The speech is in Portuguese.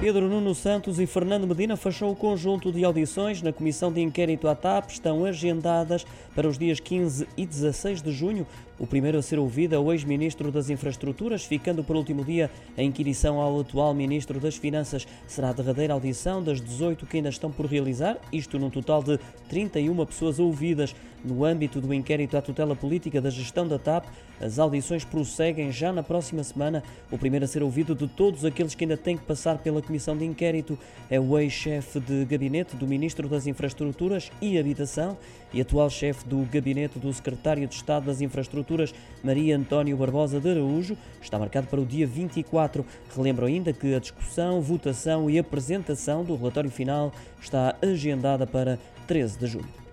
Pedro Nuno Santos e Fernando Medina fechou o conjunto de audições na Comissão de Inquérito à TAP. Estão agendadas para os dias 15 e 16 de junho. O primeiro a ser ouvido é o ex-ministro das Infraestruturas, ficando por último dia a inquirição ao atual ministro das Finanças. Será a derradeira audição das 18 que ainda estão por realizar, isto num total de 31 pessoas ouvidas. No âmbito do inquérito à tutela política da gestão da TAP, as audições prosseguem já na próxima semana. O primeiro a ser ouvido de todos aqueles que ainda têm que passar pela comissão de inquérito é o ex-chefe de gabinete do Ministro das Infraestruturas e Habitação e atual chefe do gabinete do Secretário de Estado das Infraestruturas, Maria António Barbosa de Araújo. Está marcado para o dia 24. Relembro ainda que a discussão, votação e apresentação do relatório final está agendada para 13 de junho.